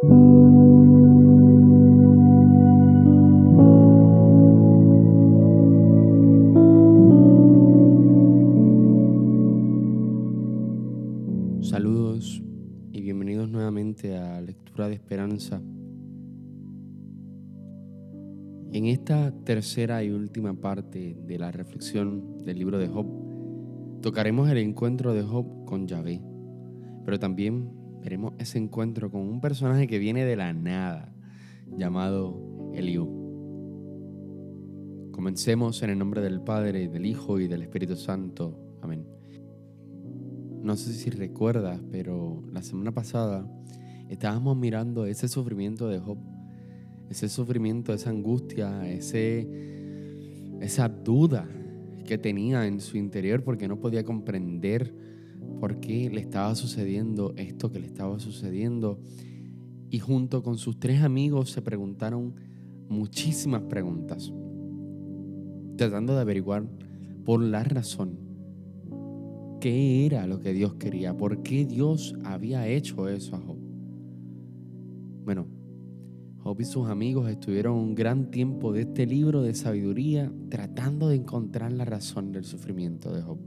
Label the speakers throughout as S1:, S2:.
S1: Saludos y bienvenidos nuevamente a Lectura de Esperanza. En esta tercera y última parte de la reflexión del libro de Job, tocaremos el encuentro de Job con Yahvé, pero también veremos ese encuentro con un personaje que viene de la nada, llamado Eliú. Comencemos en el nombre del Padre, del Hijo y del Espíritu Santo. Amén. No sé si recuerdas, pero la semana pasada estábamos mirando ese sufrimiento de Job, ese sufrimiento, esa angustia, ese, esa duda que tenía en su interior porque no podía comprender por qué le estaba sucediendo esto que le estaba sucediendo. Y junto con sus tres amigos se preguntaron muchísimas preguntas, tratando de averiguar por la razón qué era lo que Dios quería, por qué Dios había hecho eso a Job. Bueno, Job y sus amigos estuvieron un gran tiempo de este libro de sabiduría tratando de encontrar la razón del sufrimiento de Job.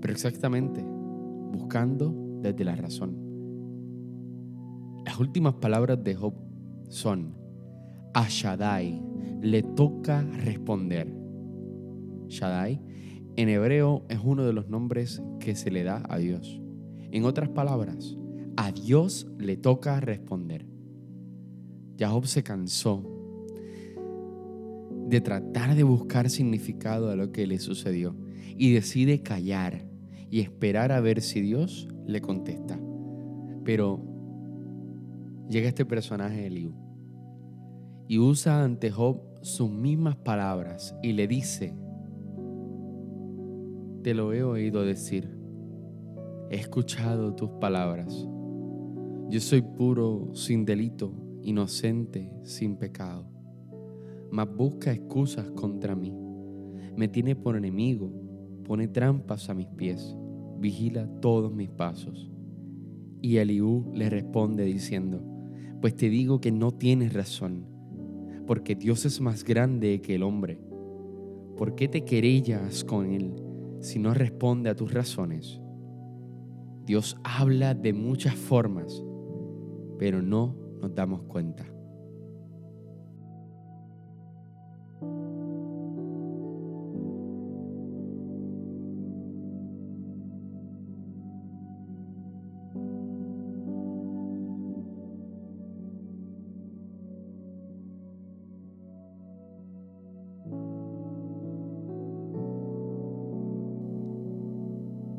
S1: Pero exactamente, buscando desde la razón. Las últimas palabras de Job son, a Shaddai le toca responder. Shaddai en hebreo es uno de los nombres que se le da a Dios. En otras palabras, a Dios le toca responder. Jacob se cansó de tratar de buscar significado a lo que le sucedió y decide callar y esperar a ver si Dios le contesta. Pero llega este personaje Eliú y usa ante Job sus mismas palabras y le dice, te lo he oído decir, he escuchado tus palabras. Yo soy puro, sin delito, inocente, sin pecado. Mas busca excusas contra mí. Me tiene por enemigo, pone trampas a mis pies, vigila todos mis pasos. Y Eliú le responde diciendo, pues te digo que no tienes razón, porque Dios es más grande que el hombre. ¿Por qué te querellas con él? si no responde a tus razones. Dios habla de muchas formas, pero no nos damos cuenta.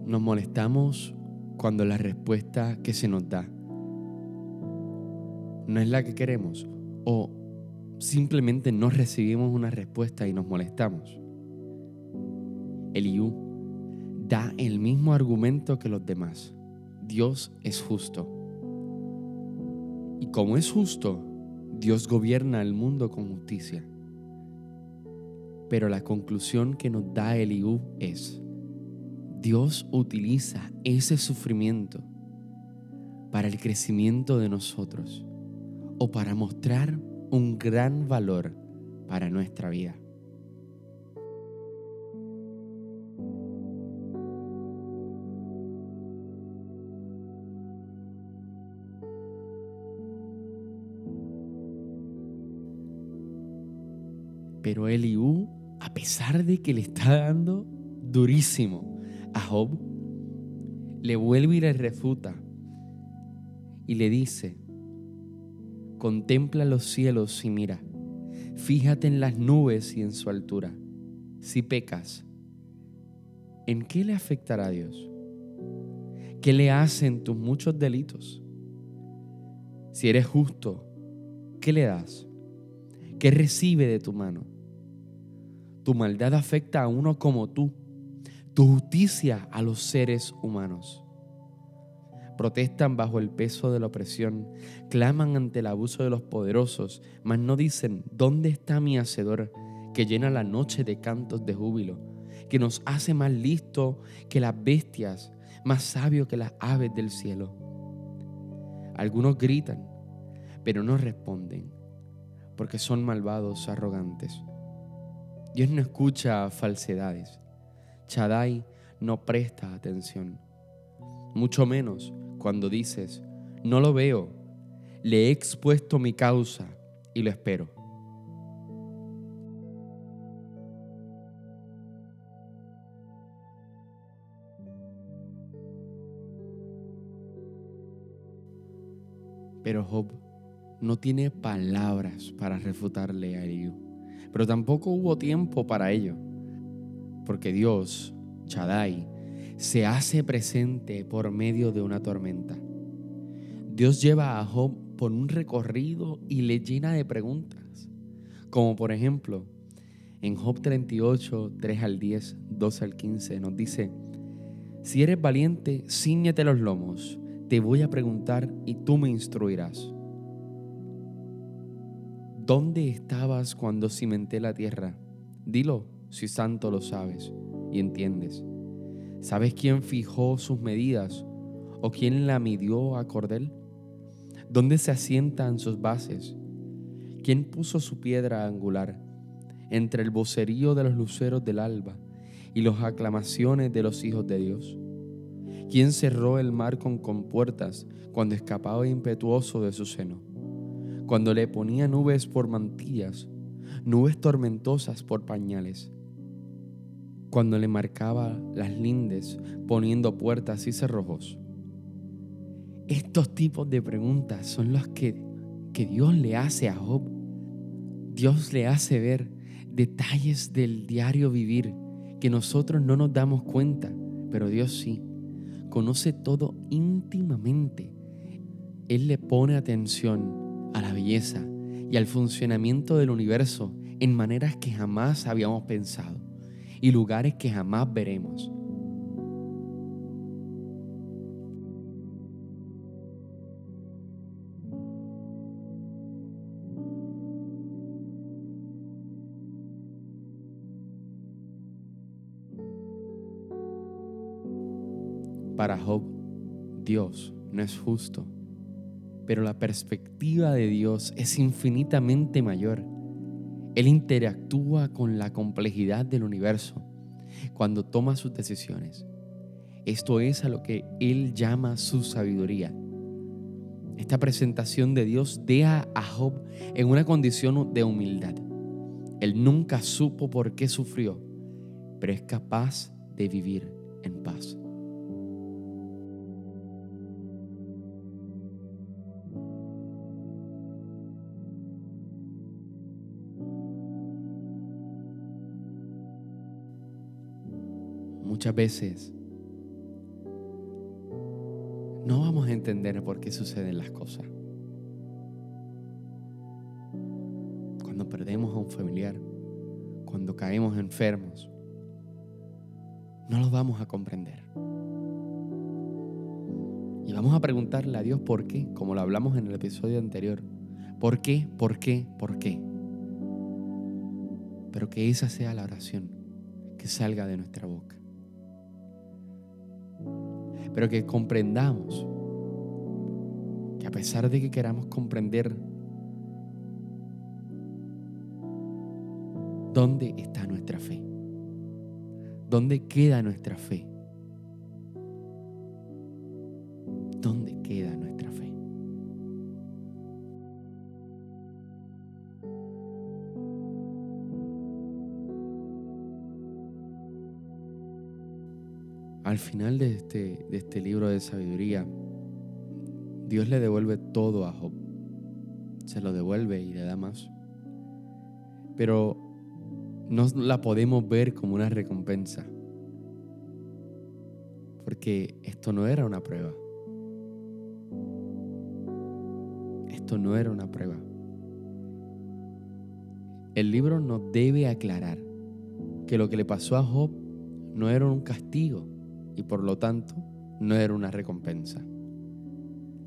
S1: Nos molestamos cuando la respuesta que se nos da no es la que queremos o simplemente no recibimos una respuesta y nos molestamos. Eliú da el mismo argumento que los demás. Dios es justo. Y como es justo, Dios gobierna el mundo con justicia. Pero la conclusión que nos da Eliú es, Dios utiliza ese sufrimiento para el crecimiento de nosotros o para mostrar un gran valor para nuestra vida. Pero Eliú, a pesar de que le está dando durísimo, a Job, le vuelve y le refuta y le dice, contempla los cielos y mira, fíjate en las nubes y en su altura. Si pecas, ¿en qué le afectará a Dios? ¿Qué le hacen tus muchos delitos? Si eres justo, ¿qué le das? ¿Qué recibe de tu mano? Tu maldad afecta a uno como tú justicia a los seres humanos. Protestan bajo el peso de la opresión, claman ante el abuso de los poderosos, mas no dicen, ¿dónde está mi hacedor que llena la noche de cantos de júbilo, que nos hace más listo que las bestias, más sabio que las aves del cielo? Algunos gritan, pero no responden, porque son malvados, arrogantes. Dios no escucha falsedades. Chadai no presta atención. Mucho menos cuando dices, no lo veo, le he expuesto mi causa y lo espero. Pero Job no tiene palabras para refutarle a Eliú. Pero tampoco hubo tiempo para ello. Porque Dios, Chadai, se hace presente por medio de una tormenta. Dios lleva a Job por un recorrido y le llena de preguntas. Como por ejemplo, en Job 38, 3 al 10, 12 al 15, nos dice, si eres valiente, ciñete los lomos, te voy a preguntar y tú me instruirás. ¿Dónde estabas cuando cimenté la tierra? Dilo, si santo lo sabes y entiendes. ¿Sabes quién fijó sus medidas o quién la midió a cordel? ¿Dónde se asientan sus bases? ¿Quién puso su piedra angular entre el vocerío de los luceros del alba y las aclamaciones de los hijos de Dios? ¿Quién cerró el mar con compuertas cuando escapaba impetuoso de su seno? Cuando le ponía nubes por mantillas, nubes tormentosas por pañales. Cuando le marcaba las lindes poniendo puertas y cerrojos. Estos tipos de preguntas son los que, que Dios le hace a Job. Dios le hace ver detalles del diario vivir que nosotros no nos damos cuenta, pero Dios sí conoce todo íntimamente. Él le pone atención a la belleza y al funcionamiento del universo en maneras que jamás habíamos pensado y lugares que jamás veremos. Para Job, Dios no es justo, pero la perspectiva de Dios es infinitamente mayor. Él interactúa con la complejidad del universo cuando toma sus decisiones. Esto es a lo que Él llama su sabiduría. Esta presentación de Dios deja a Job en una condición de humildad. Él nunca supo por qué sufrió, pero es capaz de vivir en paz. Muchas veces no vamos a entender por qué suceden las cosas. Cuando perdemos a un familiar, cuando caemos enfermos, no lo vamos a comprender. Y vamos a preguntarle a Dios por qué, como lo hablamos en el episodio anterior. ¿Por qué? ¿Por qué? ¿Por qué? Pero que esa sea la oración que salga de nuestra boca pero que comprendamos que a pesar de que queramos comprender dónde está nuestra fe, dónde queda nuestra fe, final de este, de este libro de sabiduría, Dios le devuelve todo a Job. Se lo devuelve y le da más. Pero no la podemos ver como una recompensa. Porque esto no era una prueba. Esto no era una prueba. El libro nos debe aclarar que lo que le pasó a Job no era un castigo, y por lo tanto no era una recompensa.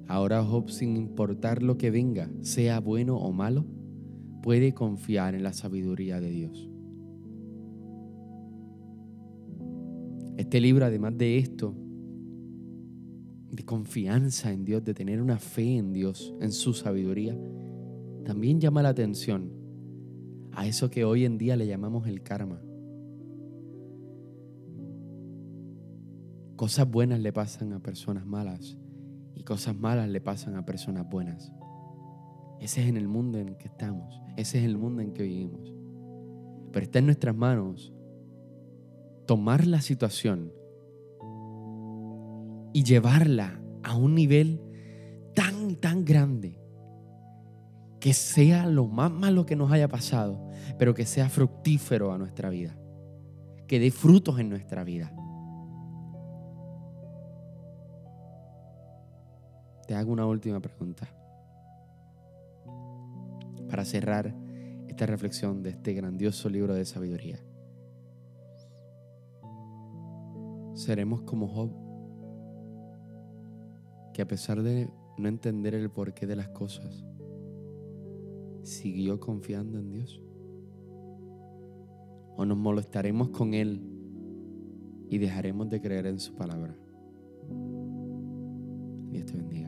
S1: Ahora Job, sin importar lo que venga, sea bueno o malo, puede confiar en la sabiduría de Dios. Este libro, además de esto, de confianza en Dios, de tener una fe en Dios, en su sabiduría, también llama la atención a eso que hoy en día le llamamos el karma. Cosas buenas le pasan a personas malas y cosas malas le pasan a personas buenas. Ese es en el mundo en que estamos, ese es el mundo en que vivimos. Pero está en nuestras manos tomar la situación y llevarla a un nivel tan, tan grande que sea lo más malo que nos haya pasado, pero que sea fructífero a nuestra vida, que dé frutos en nuestra vida. Te hago una última pregunta para cerrar esta reflexión de este grandioso libro de sabiduría. Seremos como Job, que a pesar de no entender el porqué de las cosas, siguió confiando en Dios? ¿O nos molestaremos con Él y dejaremos de creer en su palabra? Dios te bendiga.